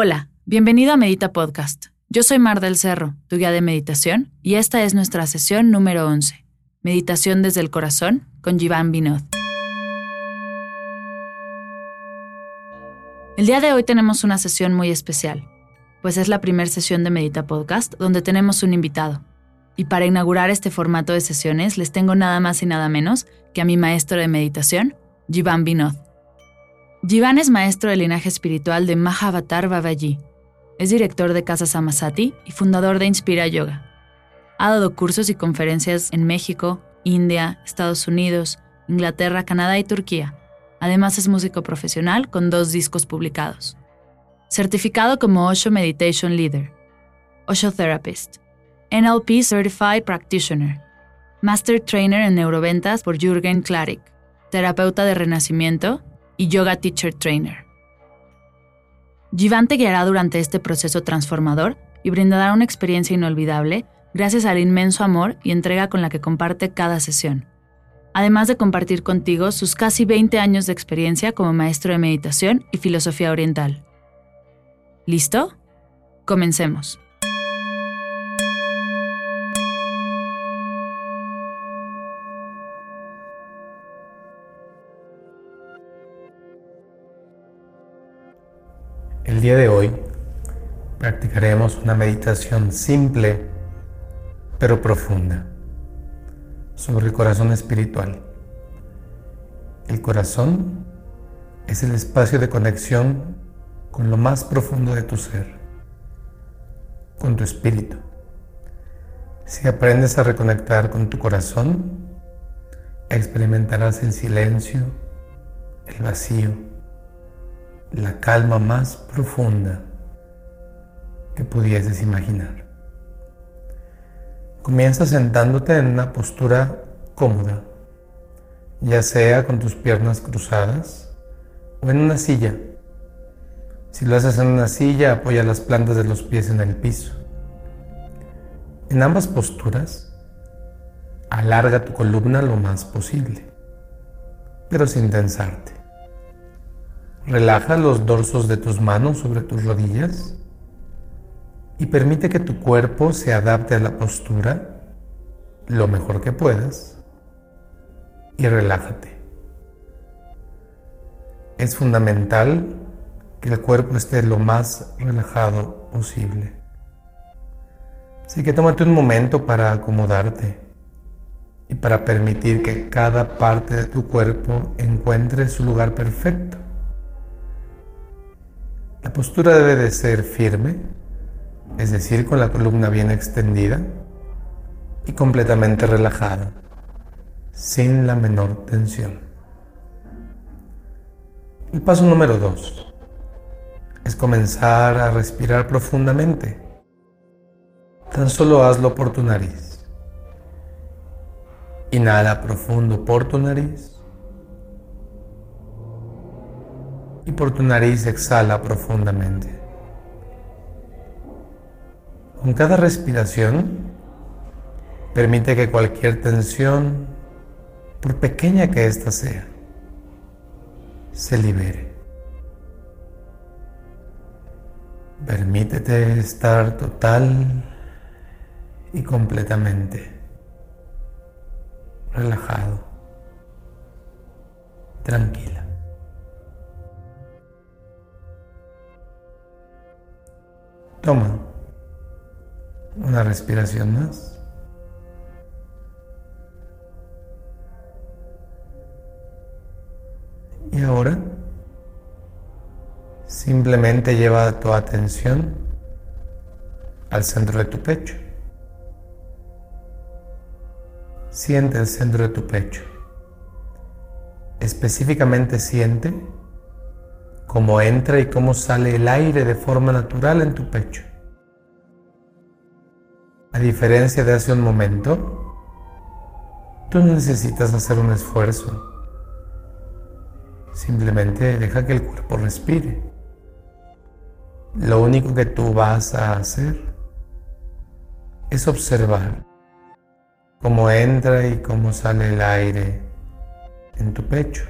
Hola, bienvenido a Medita Podcast. Yo soy Mar del Cerro, tu guía de meditación, y esta es nuestra sesión número 11, Meditación desde el Corazón, con Jivan Vinod. El día de hoy tenemos una sesión muy especial, pues es la primera sesión de Medita Podcast donde tenemos un invitado. Y para inaugurar este formato de sesiones les tengo nada más y nada menos que a mi maestro de meditación, Jivan Vinod. Jivan es maestro del linaje espiritual de Mahavatar Babaji, es director de Casa Samasati y fundador de Inspira Yoga. Ha dado cursos y conferencias en México, India, Estados Unidos, Inglaterra, Canadá y Turquía. Además es músico profesional con dos discos publicados. Certificado como Osho Meditation Leader, Osho Therapist, NLP Certified Practitioner, Master Trainer en Neuroventas por Jürgen Klarik, terapeuta de renacimiento y Yoga Teacher Trainer. Jivan te guiará durante este proceso transformador y brindará una experiencia inolvidable gracias al inmenso amor y entrega con la que comparte cada sesión, además de compartir contigo sus casi 20 años de experiencia como maestro de meditación y filosofía oriental. ¿Listo? Comencemos. El día de hoy practicaremos una meditación simple pero profunda sobre el corazón espiritual. El corazón es el espacio de conexión con lo más profundo de tu ser, con tu espíritu. Si aprendes a reconectar con tu corazón, experimentarás el silencio, el vacío, la calma más profunda que pudieses imaginar. Comienza sentándote en una postura cómoda, ya sea con tus piernas cruzadas o en una silla. Si lo haces en una silla, apoya las plantas de los pies en el piso. En ambas posturas, alarga tu columna lo más posible, pero sin tensarte. Relaja los dorsos de tus manos sobre tus rodillas y permite que tu cuerpo se adapte a la postura lo mejor que puedas y relájate. Es fundamental que el cuerpo esté lo más relajado posible. Así que tómate un momento para acomodarte y para permitir que cada parte de tu cuerpo encuentre su lugar perfecto. La postura debe de ser firme, es decir, con la columna bien extendida y completamente relajada, sin la menor tensión. El paso número dos es comenzar a respirar profundamente. Tan solo hazlo por tu nariz. Inhala profundo por tu nariz. Y por tu nariz exhala profundamente. Con cada respiración, permite que cualquier tensión, por pequeña que ésta sea, se libere. Permítete estar total y completamente relajado, tranquila. Toma una respiración más. Y ahora simplemente lleva tu atención al centro de tu pecho. Siente el centro de tu pecho. Específicamente siente cómo entra y cómo sale el aire de forma natural en tu pecho. A diferencia de hace un momento, tú no necesitas hacer un esfuerzo. Simplemente deja que el cuerpo respire. Lo único que tú vas a hacer es observar cómo entra y cómo sale el aire en tu pecho.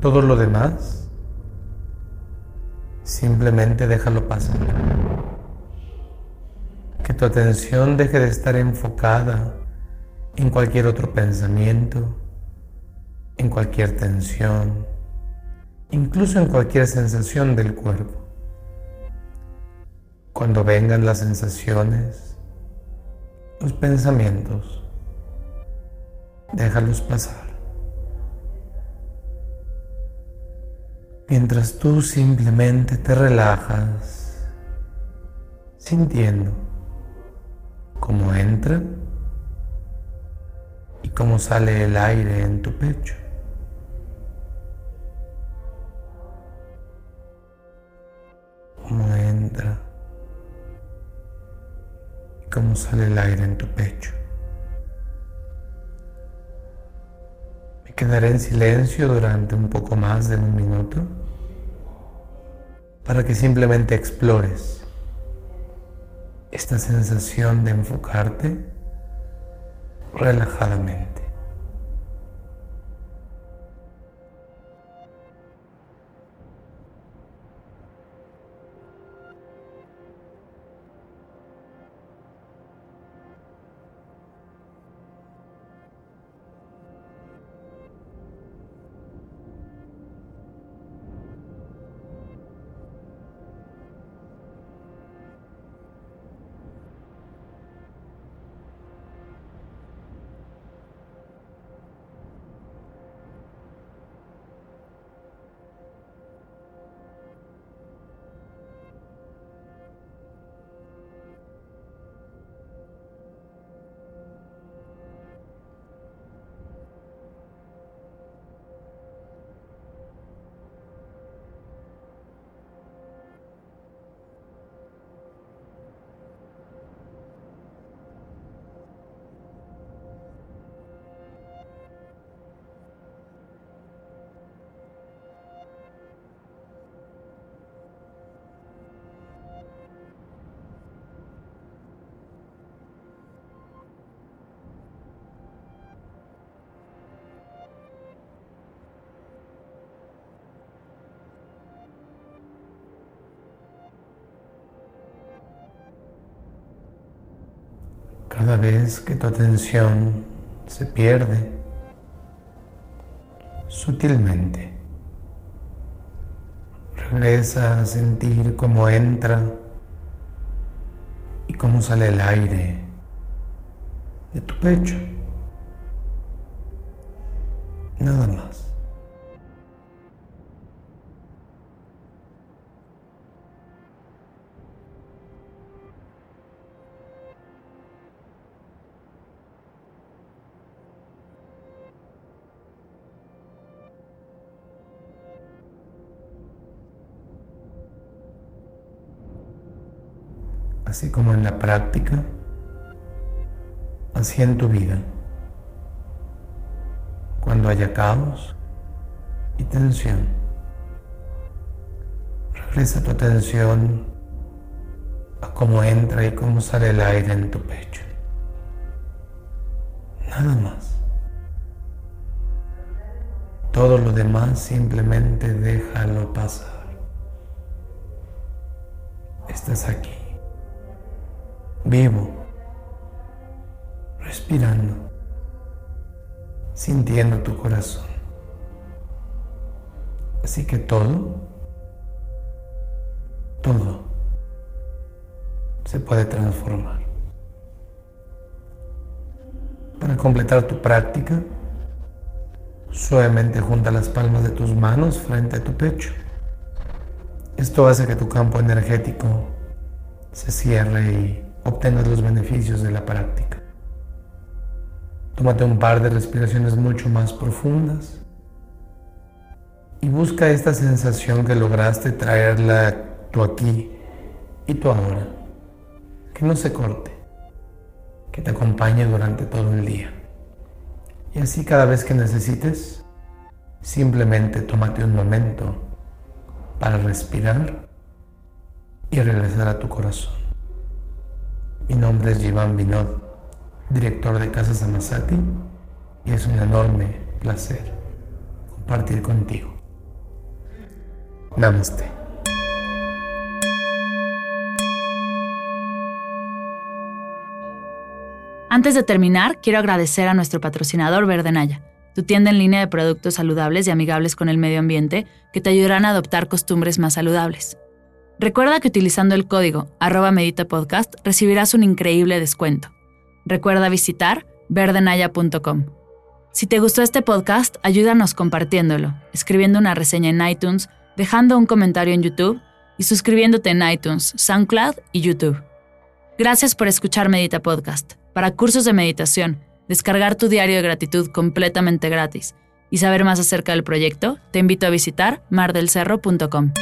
Todo lo demás Simplemente déjalo pasar. Que tu atención deje de estar enfocada en cualquier otro pensamiento, en cualquier tensión, incluso en cualquier sensación del cuerpo. Cuando vengan las sensaciones, los pensamientos, déjalos pasar. Mientras tú simplemente te relajas, sintiendo cómo entra y cómo sale el aire en tu pecho. Cómo entra y cómo sale el aire en tu pecho. Quedaré en silencio durante un poco más de un minuto para que simplemente explores esta sensación de enfocarte relajadamente. Cada vez que tu atención se pierde sutilmente, regresa a sentir cómo entra y cómo sale el aire de tu pecho. Nada más. Así como en la práctica, así en tu vida. Cuando haya caos y tensión, regresa tu atención a cómo entra y cómo sale el aire en tu pecho. Nada más. Todo lo demás simplemente déjalo pasar. Estás aquí vivo, respirando, sintiendo tu corazón. Así que todo, todo se puede transformar. Para completar tu práctica, suavemente junta las palmas de tus manos frente a tu pecho. Esto hace que tu campo energético se cierre y obtengas los beneficios de la práctica. Tómate un par de respiraciones mucho más profundas y busca esta sensación que lograste traerla tú aquí y tú ahora. Que no se corte, que te acompañe durante todo el día. Y así cada vez que necesites, simplemente tómate un momento para respirar y regresar a tu corazón. Mi nombre es Iván Vinod, director de Casa Samasati, y es un enorme placer compartir contigo. Namaste. Antes de terminar, quiero agradecer a nuestro patrocinador Verde Naya, tu tienda en línea de productos saludables y amigables con el medio ambiente que te ayudarán a adoptar costumbres más saludables. Recuerda que utilizando el código arroba meditapodcast recibirás un increíble descuento. Recuerda visitar verdenaya.com. Si te gustó este podcast, ayúdanos compartiéndolo, escribiendo una reseña en iTunes, dejando un comentario en YouTube y suscribiéndote en iTunes, SoundCloud y YouTube. Gracias por escuchar Medita Podcast. Para cursos de meditación, descargar tu diario de gratitud completamente gratis y saber más acerca del proyecto, te invito a visitar mardelcerro.com.